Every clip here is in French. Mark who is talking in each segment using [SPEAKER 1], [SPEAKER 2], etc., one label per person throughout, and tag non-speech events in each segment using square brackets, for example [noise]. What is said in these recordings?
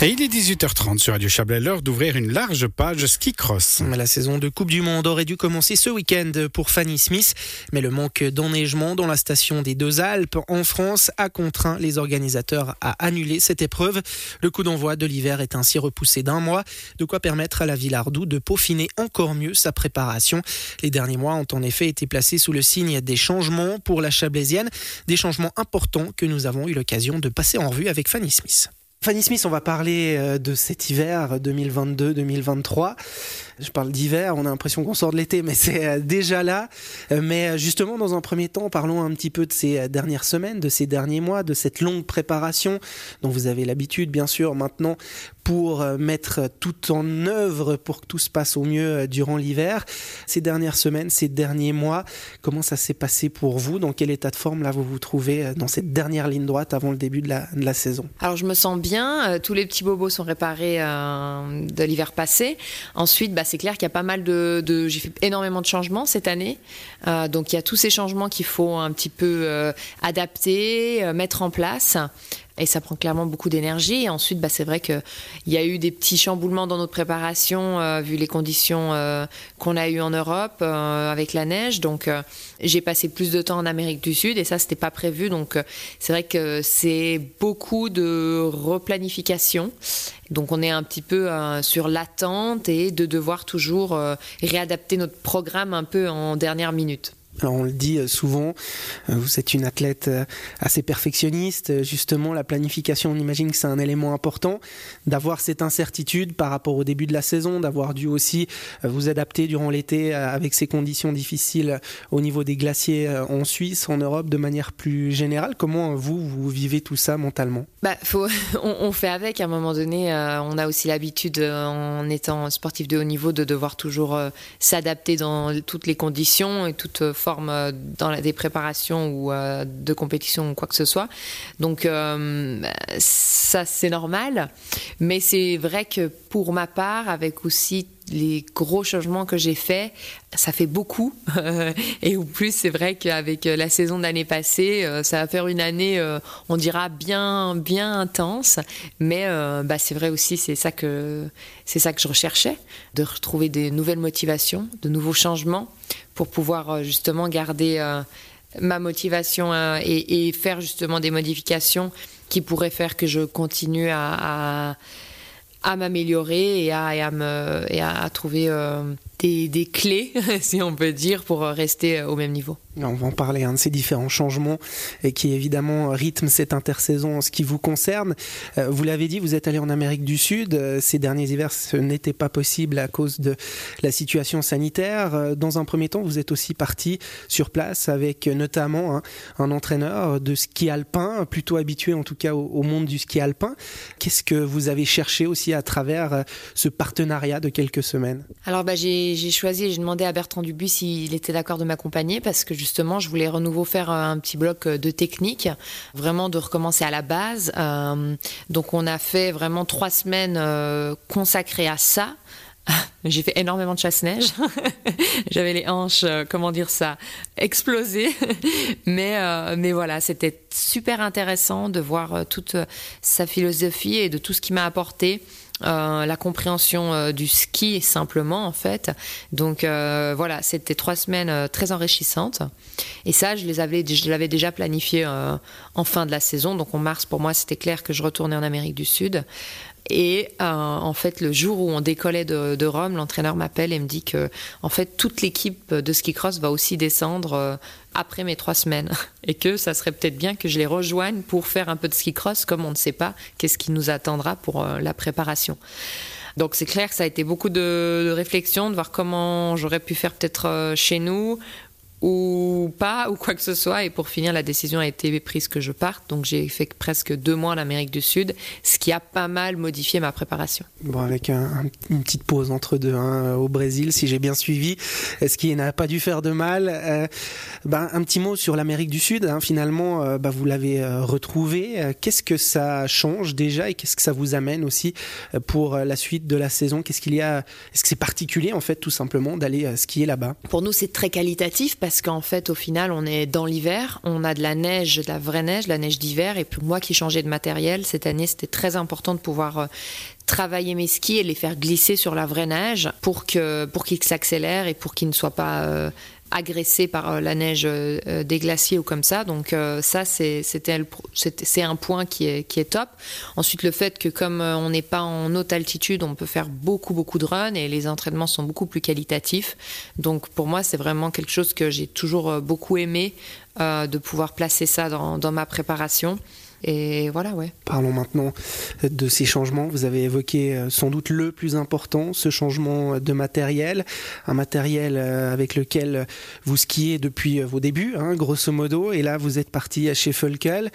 [SPEAKER 1] Et il est 18h30 sur Radio Chablais, l'heure d'ouvrir une large page ski cross.
[SPEAKER 2] La saison de Coupe du Monde aurait dû commencer ce week-end pour Fanny Smith, mais le manque d'enneigement dans la station des Deux Alpes en France a contraint les organisateurs à annuler cette épreuve. Le coup d'envoi de l'hiver est ainsi repoussé d'un mois, de quoi permettre à la Villardou de peaufiner encore mieux sa préparation. Les derniers mois ont en effet été placés sous le signe des changements pour la Chablaisienne, des changements importants que nous avons eu l'occasion de passer en revue avec Fanny Smith. Fanny Smith, on va parler euh, de cet hiver 2022-2023. Je parle d'hiver, on a l'impression qu'on sort de l'été, mais [laughs] c'est euh, déjà là. Euh, mais justement, dans un premier temps, parlons un petit peu de ces dernières semaines, de ces derniers mois, de cette longue préparation dont vous avez l'habitude, bien sûr, maintenant pour mettre tout en œuvre pour que tout se passe au mieux durant l'hiver. Ces dernières semaines, ces derniers mois, comment ça s'est passé pour vous? Dans quel état de forme là vous vous trouvez dans cette dernière ligne droite avant le début de la, saison?
[SPEAKER 3] Alors je me sens bien, euh, tous les petits bobos sont réparés euh, de l'hiver passé. Ensuite, bah, c'est clair qu'il y a pas mal de, de j'ai fait énormément de changements cette année, euh, donc il y a tous ces changements qu'il faut un petit peu adapter, mettre en place et ça prend clairement beaucoup d'énergie. Et ensuite, bah, c'est vrai qu'il y a eu des petits chamboulements dans notre préparation, euh, vu les conditions euh, qu'on a eues en Europe euh, avec la neige. Donc, j'ai passé plus de temps en Amérique du Sud et ça, c'était pas prévu. Donc, c'est vrai que c'est beaucoup de replanification. Donc, on est un petit peu sur l'attente et de devoir toujours réadapter notre programme un peu en dernière minute.
[SPEAKER 2] Alors on le dit euh, souvent, euh, vous êtes une athlète euh, assez perfectionniste. Justement, la planification, on imagine que c'est un élément important. D'avoir cette incertitude par rapport au début de la saison, d'avoir dû aussi vous adapter durant l'été avec ces conditions difficiles au niveau des glaciers en Suisse, en Europe, de manière plus générale. Comment vous, vous vivez tout ça mentalement?
[SPEAKER 3] Bah, [laughs] on, fait avec. À un moment donné, on a aussi l'habitude, en étant sportif de haut niveau, de devoir toujours s'adapter dans toutes les conditions et toutes formes euh, dans des préparations ou euh, de compétition ou quoi que ce soit. Donc euh, ça c'est normal, mais c'est vrai que pour ma part, avec aussi les gros changements que j'ai faits, ça fait beaucoup. [laughs] et au plus, c'est vrai qu'avec la saison de l'année passée, ça va faire une année, on dira bien, bien intense. Mais bah, c'est vrai aussi, c'est ça que c'est ça que je recherchais, de retrouver des nouvelles motivations, de nouveaux changements pour pouvoir euh, justement garder euh, ma motivation euh, et, faire justement des modifications qui pourraient faire que je continue à, à, m'améliorer et à, à, et à trouver des, des, clés, [laughs] si on peut dire, pour rester au même niveau.
[SPEAKER 2] On va en parler, un de ces différents changements et qui évidemment rythme cette intersaison en ce qui vous concerne. Euh, vous l'avez dit, vous êtes allé en Amérique du Sud. Euh, ces derniers hivers, ce n'était pas possible à cause de la situation sanitaire. Euh, dans un premier temps, vous êtes aussi parti sur place avec notamment un, entraîneur de ski alpin, plutôt habitué en tout cas au, monde du ski alpin. Qu'est-ce que vous avez cherché aussi à travers ce partenariat de quelques semaines?
[SPEAKER 3] Alors bah, j'ai choisi, j'ai demandé à Bertrand Dubuis s'il était d'accord de m'accompagner parce que justement, je voulais renouveau faire euh, un petit bloc euh, de technique, vraiment de recommencer à la base. Euh, donc on a fait vraiment trois semaines consacrées à ça. [laughs] J'ai fait énormément de chasse-neige. [laughs] J'avais les hanches, comment dire ça, explosées. [laughs] mais, mais voilà, c'était super intéressant de voir toute sa philosophie et de tout ce qu'il m'a apporté. Euh, la compréhension euh, du ski simplement en fait. Donc euh, voilà, c'était trois semaines très enrichissantes. Et ça, je les avais, je l'avais déjà planifié en fin de la saison. Donc en mars, pour moi, c'était clair que je retournais en Amérique du Sud. Et euh, en fait, le jour où on décollait de, Rome, l'entraîneur m'appelle et me dit que en fait toute l'équipe de ski cross va aussi descendre euh, après mes trois semaines [laughs] et que ça serait peut-être bien que je les rejoigne pour faire un peu de ski cross, comme on ne sait pas qu'est-ce qui nous attendra pour euh, la préparation. Donc c'est clair que ça a été beaucoup de, de réflexion, de voir comment j'aurais pu faire peut-être chez nous ou pas, ou quoi que ce soit. Et pour finir, la décision a été prise que je parte. Donc j'ai fait presque deux mois en Amérique du Sud, ce qui a pas mal modifié ma préparation.
[SPEAKER 2] Bon, avec une petite pause entre deux hein, au Brésil, si j'ai bien suivi, ce qui n'a pas dû faire de mal? Euh, ben, un petit mot sur l'Amérique du Sud. Hein, finalement, euh, ben, vous l'avez euh, retrouvé. Qu'est-ce que ça change déjà et qu'est-ce que ça vous amène aussi pour la suite de la saison? Qu'est-ce qu'il y a Est-ce que c'est particulier en fait, tout simplement, d'aller skier là-bas?
[SPEAKER 3] Pour nous, c'est très qualitatif parce qu'en fait, au final, on est dans l'hiver, on a de la neige, de la vraie neige, la neige d'hiver. Et puis moi qui changeais de matériel, cette année, c'était très important de pouvoir euh, travailler mes skis et les faire glisser sur la vraie neige pour qu'ils s'accélèrent et pour qu'ils ne soient pas euh, agressés par euh, la neige des glaciers ou comme ça. Donc ça, c'est c'est un point qui est, qui est top. Ensuite, le fait que comme on n'est pas en haute altitude, on peut faire beaucoup, beaucoup de runs et les entraînements sont beaucoup plus qualitatifs. Donc pour moi, c'est vraiment quelque chose que j'ai toujours beaucoup aimé de pouvoir placer ça dans, dans ma préparation. Et voilà, ouais.
[SPEAKER 2] Parlons maintenant de ces changements. Vous avez évoqué euh, sans doute le plus important, ce changement de matériel, un matériel euh, avec lequel vous skiez depuis vos débuts, hein, grosso modo, et là vous êtes parti chez Fulkel.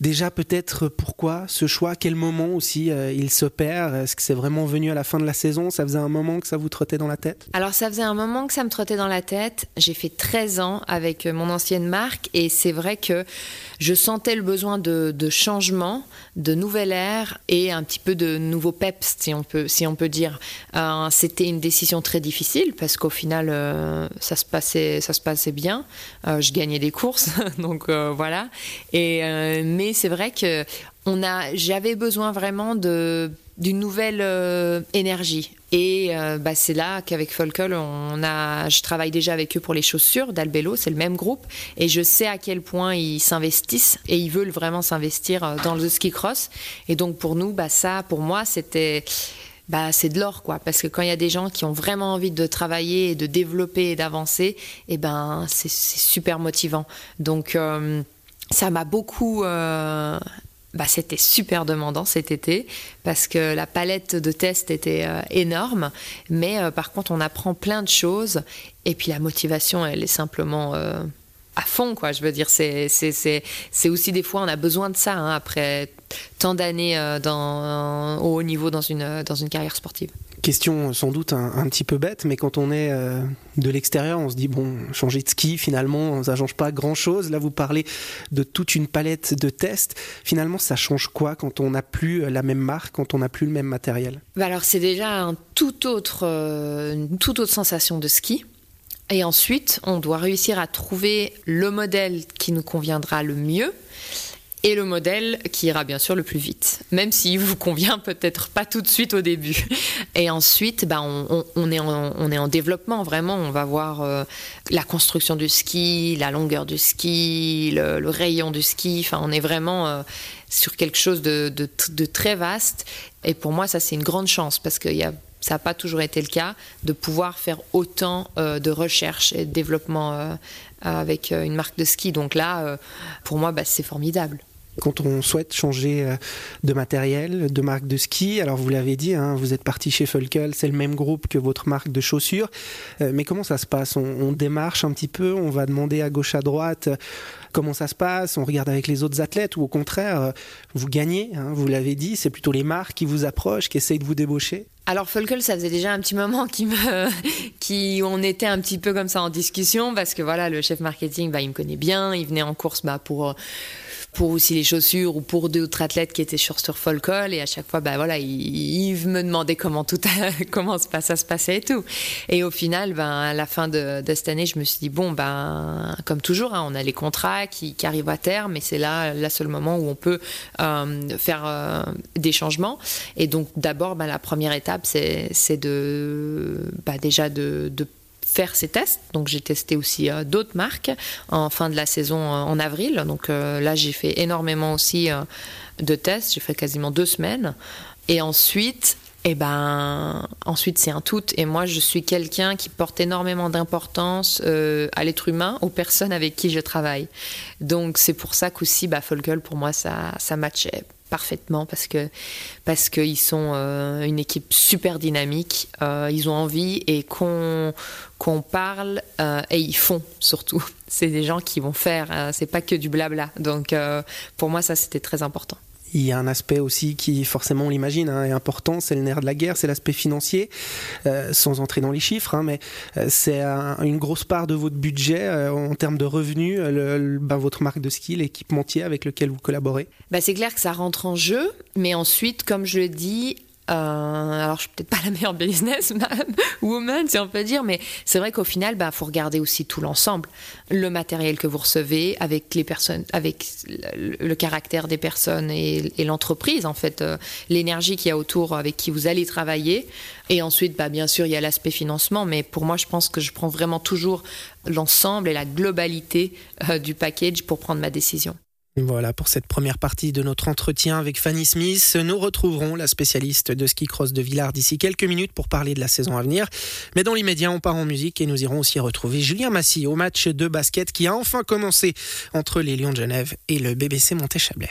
[SPEAKER 2] Déjà, peut-être pourquoi ce choix, quel moment aussi euh, il se perd? Est-ce que c'est vraiment venu à la fin de la saison? Ça faisait un moment que ça vous trottait dans la tête?
[SPEAKER 3] Alors, ça faisait un moment que ça me trottait dans la tête. J'ai fait 13 ans avec euh, mon ancienne marque et c'est vrai que je sentais le besoin de, changement, de nouvelle ère et un petit peu de nouveau peps, si on peut, si on peut dire. Euh, c'était une décision très difficile parce qu'au final, ça, se passait, ça se passait bien. je gagnais des courses, [laughs] donc voilà. Et, mais c'est vrai que on a, j'avais besoin vraiment de d'une nouvelle euh, énergie. Et euh, bah, c'est là qu'avec Folkel, on a, je travaille déjà avec eux pour les chaussures d'Albello, c'est le même groupe, et je sais à quel point ils s'investissent et ils veulent vraiment s'investir euh, dans le ski cross. Et donc pour nous, bah, ça, pour moi, c'était bah, c'est de l'or, quoi. Parce que quand il y a des gens qui ont vraiment envie de travailler, et de développer et d'avancer, et eh ben, c'est super motivant. Donc, ça m'a beaucoup euh, bah, c'était super demandant cet été parce que la palette de tests était euh, énorme, mais euh, par contre on apprend plein de choses et puis la motivation elle est simplement à fond quoi. Je veux dire c'est c'est aussi des fois on a besoin de ça hein, après tant d'années au haut niveau dans une dans une carrière sportive.
[SPEAKER 2] Question sans doute un, petit peu bête, mais quand on est euh, de l'extérieur, on se dit bon, changer de ski, finalement, ça change pas grand-chose. Là, vous parlez de toute une palette de tests. Finalement, ça change quoi quand on n'a plus euh, la même marque, quand on n'a plus le même matériel?
[SPEAKER 3] Bah Alors, c'est déjà un tout autre, euh, toute autre sensation de ski. Et ensuite, on doit réussir à trouver le modèle qui nous conviendra le mieux et le modèle qui ira bien sûr le plus vite, même s'il vous convient [laughs] peut-être pas tout de suite au début. Et ensuite, bah, on, est en, on est en développement vraiment. On va voir euh, la construction du ski, la longueur du ski, le, rayon du ski. Enfin, on est vraiment euh, sur quelque chose de, de, très vaste. Et pour moi, ça c'est une grande chance parce que y a, ça n'a pas toujours été le cas de pouvoir faire autant euh, de recherche et de développement avec une marque de ski. Donc là, pour moi, bah, c'est formidable
[SPEAKER 2] quand on souhaite changer euh, de matériel, de marque de ski. Alors vous l'avez dit, hein, vous êtes parti chez Fulkel, c'est le même groupe que votre marque de chaussures. Euh, mais comment ça se passe? On, démarche un petit peu, on va demander à gauche à droite comment ça se passe, on regarde avec les autres athlètes ou au contraire, vous gagnez, hein, vous l'avez dit, c'est plutôt les marques qui vous approchent, qui essayent de vous débaucher.
[SPEAKER 3] Alors Fulkel, ça faisait déjà un petit moment qui [laughs] qui, on était un petit peu comme ça en discussion parce que voilà, le chef marketing, bah, il me connaît bien, il venait en course bah, pour pour aussi les chaussures ou pour d'autres athlètes qui étaient sur sur Folcol et à chaque fois bah voilà il, me demandait comment tout [laughs] comment ça se passait et tout. Et au final ben à la fin de, de cette année je me suis dit bon ben comme toujours hein, on a les contrats qui, qui, arrivent à terme et c'est là le seul moment où on peut euh, faire euh, des changements et donc d'abord ben, la première étape c'est de bah, déjà de, faire ces tests. Donc j'ai testé aussi euh, d'autres marques en fin de la saison en avril. Donc là j'ai fait énormément aussi de tests. J'ai fait quasiment deux semaines. Et ensuite, et eh ben, ensuite c'est un tout. Et moi, je suis quelqu'un qui porte énormément d'importance à l'être humain, aux personnes avec qui je travaille. Donc c'est pour ça qu'aussi, bah, pour moi, ça, ça matchait parfaitement parce que parce qu'ils sont euh, une équipe super dynamique. Euh, ils ont envie et qu'on parle euh, et ils font surtout. [laughs] C'est des gens qui vont faire. c'est pas que du blabla. Donc pour moi ça c'était très important.
[SPEAKER 2] Il y a un aspect aussi qui, forcément, on l'imagine, hein, est important, c'est le nerf de la guerre, c'est l'aspect financier, euh, sans entrer dans les chiffres, hein, mais euh, c'est une grosse part de votre budget euh, en termes de revenus, ben, votre marque de ski, l'équipementier avec lequel vous collaborez.
[SPEAKER 3] Bah, c'est clair que ça rentre en jeu, mais ensuite, comme je le dis, Euh, alors, je suis peut-être pas la meilleure business [laughs] woman, si on peut dire, mais c'est vrai qu'au final, il bah, faut regarder aussi tout l'ensemble. Le matériel que vous recevez, avec les personnes, avec le, caractère des personnes et, l'entreprise, en fait, euh, l'énergie qu'il y a autour avec qui vous allez travailler. Et ensuite, bah, bien sûr, il y a l'aspect financement, mais pour moi, je pense que je prends vraiment toujours l'ensemble et la globalité euh, du package pour prendre ma décision.
[SPEAKER 2] Voilà pour cette première partie de notre entretien avec Fanny Smith. Nous retrouverons la spécialiste de ski cross de Villard d'ici quelques minutes pour parler de la saison à venir. Mais dans l'immédiat, on part en musique et nous irons aussi retrouver Julien Massy au match de basket qui a enfin commencé entre les Lions de Genève et le BBC Montéchablais.